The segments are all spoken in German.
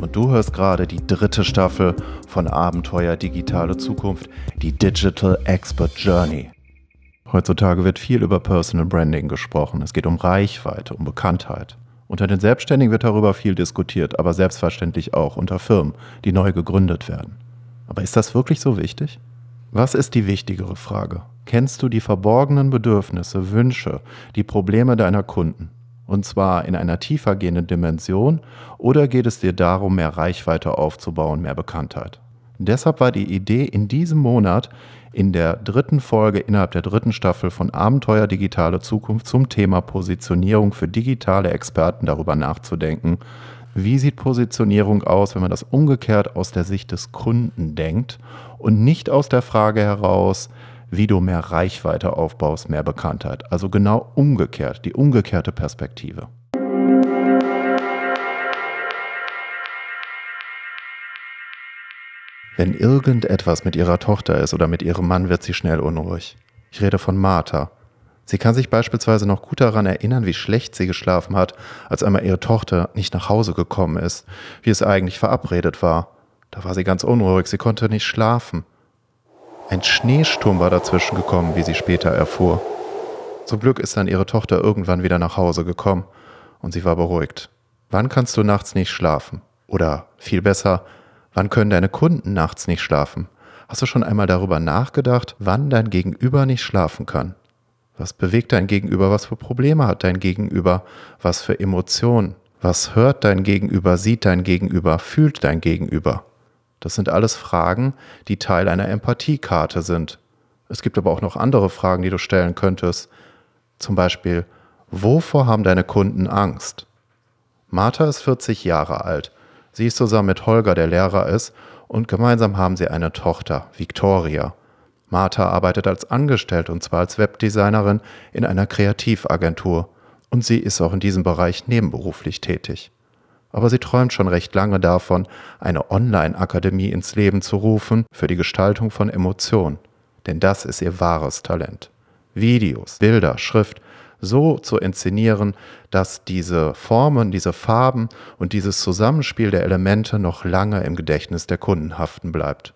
Und du hörst gerade die dritte Staffel von Abenteuer Digitale Zukunft, die Digital Expert Journey. Heutzutage wird viel über Personal Branding gesprochen. Es geht um Reichweite, um Bekanntheit. Unter den Selbstständigen wird darüber viel diskutiert, aber selbstverständlich auch unter Firmen, die neu gegründet werden. Aber ist das wirklich so wichtig? Was ist die wichtigere Frage? Kennst du die verborgenen Bedürfnisse, Wünsche, die Probleme deiner Kunden? Und zwar in einer tiefer gehenden Dimension? Oder geht es dir darum, mehr Reichweite aufzubauen, mehr Bekanntheit? Deshalb war die Idee in diesem Monat in der dritten Folge innerhalb der dritten Staffel von Abenteuer Digitale Zukunft zum Thema Positionierung für digitale Experten darüber nachzudenken, wie sieht Positionierung aus, wenn man das umgekehrt aus der Sicht des Kunden denkt? Und nicht aus der Frage heraus, wie du mehr Reichweite aufbaust, mehr Bekanntheit. Also genau umgekehrt, die umgekehrte Perspektive. Wenn irgendetwas mit ihrer Tochter ist oder mit ihrem Mann, wird sie schnell unruhig. Ich rede von Martha. Sie kann sich beispielsweise noch gut daran erinnern, wie schlecht sie geschlafen hat, als einmal ihre Tochter nicht nach Hause gekommen ist, wie es eigentlich verabredet war. Da war sie ganz unruhig, sie konnte nicht schlafen. Ein Schneesturm war dazwischen gekommen, wie sie später erfuhr. Zum Glück ist dann ihre Tochter irgendwann wieder nach Hause gekommen und sie war beruhigt. Wann kannst du nachts nicht schlafen? Oder viel besser, wann können deine Kunden nachts nicht schlafen? Hast du schon einmal darüber nachgedacht, wann dein Gegenüber nicht schlafen kann? Was bewegt dein Gegenüber? Was für Probleme hat dein Gegenüber? Was für Emotionen? Was hört dein Gegenüber? Sieht dein Gegenüber? Fühlt dein Gegenüber? Das sind alles Fragen, die Teil einer Empathiekarte sind. Es gibt aber auch noch andere Fragen, die du stellen könntest. Zum Beispiel, wovor haben deine Kunden Angst? Martha ist 40 Jahre alt. Sie ist zusammen mit Holger, der Lehrer ist, und gemeinsam haben sie eine Tochter, Victoria. Martha arbeitet als Angestellte und zwar als Webdesignerin in einer Kreativagentur. Und sie ist auch in diesem Bereich nebenberuflich tätig aber sie träumt schon recht lange davon, eine Online-Akademie ins Leben zu rufen für die Gestaltung von Emotionen. Denn das ist ihr wahres Talent. Videos, Bilder, Schrift so zu inszenieren, dass diese Formen, diese Farben und dieses Zusammenspiel der Elemente noch lange im Gedächtnis der Kunden haften bleibt.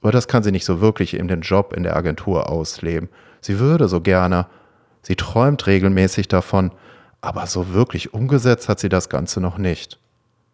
Aber das kann sie nicht so wirklich in den Job in der Agentur ausleben. Sie würde so gerne, sie träumt regelmäßig davon, aber so wirklich umgesetzt hat sie das Ganze noch nicht.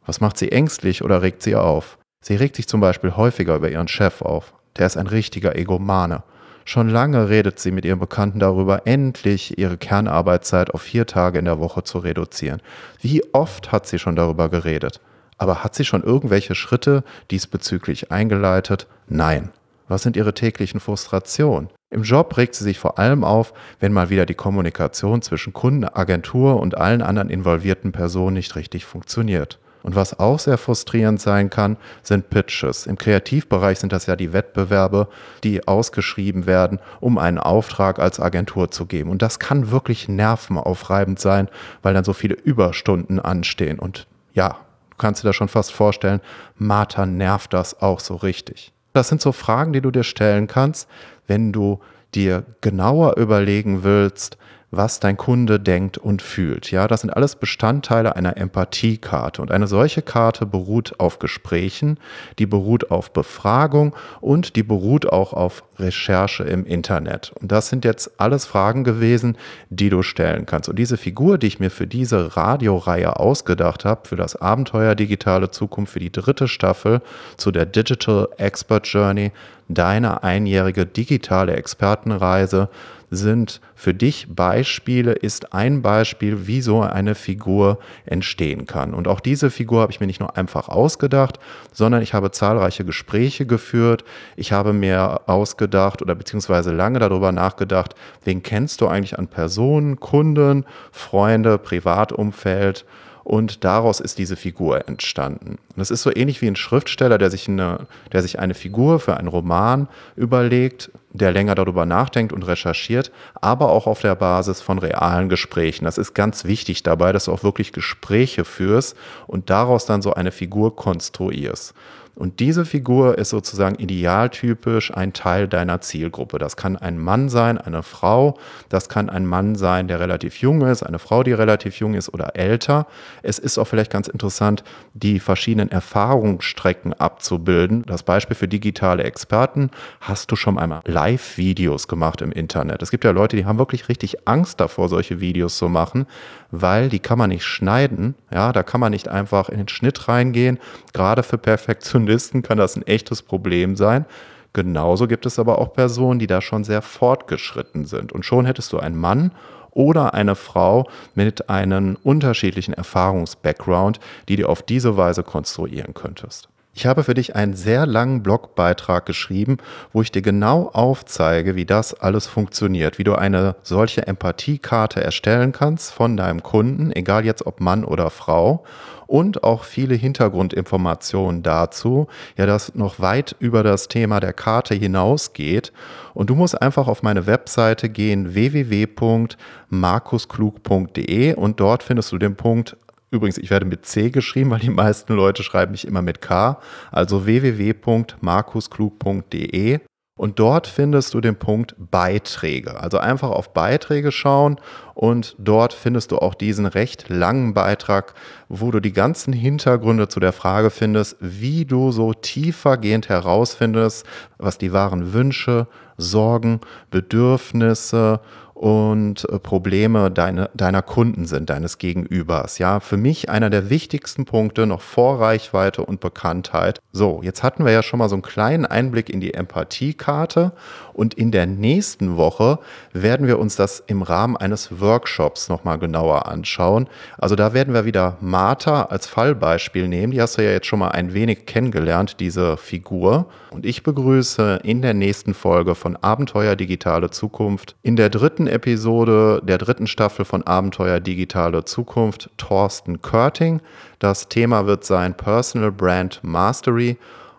Was macht sie ängstlich oder regt sie auf? Sie regt sich zum Beispiel häufiger über ihren Chef auf. Der ist ein richtiger Egomane. Schon lange redet sie mit ihren Bekannten darüber, endlich ihre Kernarbeitszeit auf vier Tage in der Woche zu reduzieren. Wie oft hat sie schon darüber geredet? Aber hat sie schon irgendwelche Schritte diesbezüglich eingeleitet? Nein. Was sind ihre täglichen Frustrationen? Im Job regt sie sich vor allem auf, wenn mal wieder die Kommunikation zwischen Kunden, Agentur und allen anderen involvierten Personen nicht richtig funktioniert. Und was auch sehr frustrierend sein kann, sind Pitches. Im Kreativbereich sind das ja die Wettbewerbe, die ausgeschrieben werden, um einen Auftrag als Agentur zu geben. Und das kann wirklich nervenaufreibend sein, weil dann so viele Überstunden anstehen. Und ja, du kannst dir das schon fast vorstellen, Martha nervt das auch so richtig. Das sind so Fragen, die du dir stellen kannst, wenn du dir genauer überlegen willst, was dein Kunde denkt und fühlt. Ja, das sind alles Bestandteile einer Empathiekarte. Und eine solche Karte beruht auf Gesprächen, die beruht auf Befragung und die beruht auch auf Recherche im Internet. Und das sind jetzt alles Fragen gewesen, die du stellen kannst. Und diese Figur, die ich mir für diese Radioreihe ausgedacht habe, für das Abenteuer Digitale Zukunft, für die dritte Staffel zu der Digital Expert Journey, deine einjährige digitale Expertenreise, sind für dich Beispiele, ist ein Beispiel, wie so eine Figur entstehen kann. Und auch diese Figur habe ich mir nicht nur einfach ausgedacht, sondern ich habe zahlreiche Gespräche geführt. Ich habe mir ausgedacht oder beziehungsweise lange darüber nachgedacht, wen kennst du eigentlich an Personen, Kunden, Freunde, Privatumfeld und daraus ist diese Figur entstanden. Und es ist so ähnlich wie ein Schriftsteller, der sich eine, der sich eine Figur für einen Roman überlegt, der länger darüber nachdenkt und recherchiert, aber auch auf der Basis von realen Gesprächen. Das ist ganz wichtig dabei, dass du auch wirklich Gespräche führst und daraus dann so eine Figur konstruierst. Und diese Figur ist sozusagen idealtypisch ein Teil deiner Zielgruppe. Das kann ein Mann sein, eine Frau. Das kann ein Mann sein, der relativ jung ist, eine Frau, die relativ jung ist oder älter. Es ist auch vielleicht ganz interessant, die verschiedenen Erfahrungsstrecken abzubilden. Das Beispiel für digitale Experten hast du schon einmal Live-Videos gemacht im Internet. Es gibt ja Leute, die haben wirklich richtig Angst davor, solche Videos zu machen, weil die kann man nicht schneiden. Ja, da kann man nicht einfach in den Schnitt reingehen. Gerade für Perfektionisten kann das ein echtes Problem sein. Genauso gibt es aber auch Personen, die da schon sehr fortgeschritten sind. Und schon hättest du einen Mann oder eine Frau mit einem unterschiedlichen Erfahrungs-Background, die du auf diese Weise konstruieren könntest. Ich habe für dich einen sehr langen Blogbeitrag geschrieben, wo ich dir genau aufzeige, wie das alles funktioniert, wie du eine solche Empathiekarte erstellen kannst von deinem Kunden, egal jetzt ob Mann oder Frau, und auch viele Hintergrundinformationen dazu, ja, das noch weit über das Thema der Karte hinausgeht. Und du musst einfach auf meine Webseite gehen, www.markusklug.de und dort findest du den Punkt Übrigens, ich werde mit C geschrieben, weil die meisten Leute schreiben mich immer mit K. Also www.markusklug.de und dort findest du den Punkt Beiträge. Also einfach auf Beiträge schauen und dort findest du auch diesen recht langen Beitrag, wo du die ganzen Hintergründe zu der Frage findest, wie du so tiefergehend herausfindest, was die wahren Wünsche, Sorgen, Bedürfnisse und äh, Probleme deine, deiner Kunden sind, deines Gegenübers. Ja, für mich einer der wichtigsten Punkte noch vor Reichweite und Bekanntheit. So, jetzt hatten wir ja schon mal so einen kleinen Einblick in die Empathiekarte und in der nächsten Woche werden wir uns das im Rahmen eines Workshops nochmal genauer anschauen. Also da werden wir wieder Martha als Fallbeispiel nehmen. Die hast du ja jetzt schon mal ein wenig kennengelernt, diese Figur. Und ich begrüße in der nächsten Folge von Abenteuer Digitale Zukunft in der dritten Episode der dritten Staffel von Abenteuer Digitale Zukunft Thorsten Körting. Das Thema wird sein Personal Brand Mastery.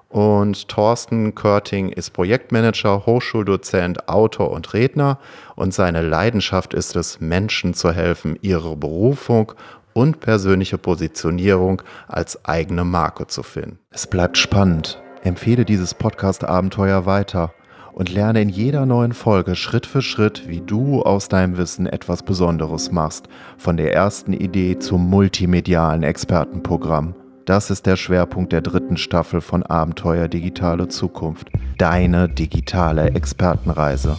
Und Thorsten Körting ist Projektmanager, Hochschuldozent, Autor und Redner. Und seine Leidenschaft ist es, Menschen zu helfen, ihre Berufung und persönliche Positionierung als eigene Marke zu finden. Es bleibt spannend. Empfehle dieses Podcast-Abenteuer weiter und lerne in jeder neuen Folge Schritt für Schritt, wie du aus deinem Wissen etwas Besonderes machst, von der ersten Idee zum multimedialen Expertenprogramm. Das ist der Schwerpunkt der dritten Staffel von Abenteuer Digitale Zukunft, deine digitale Expertenreise.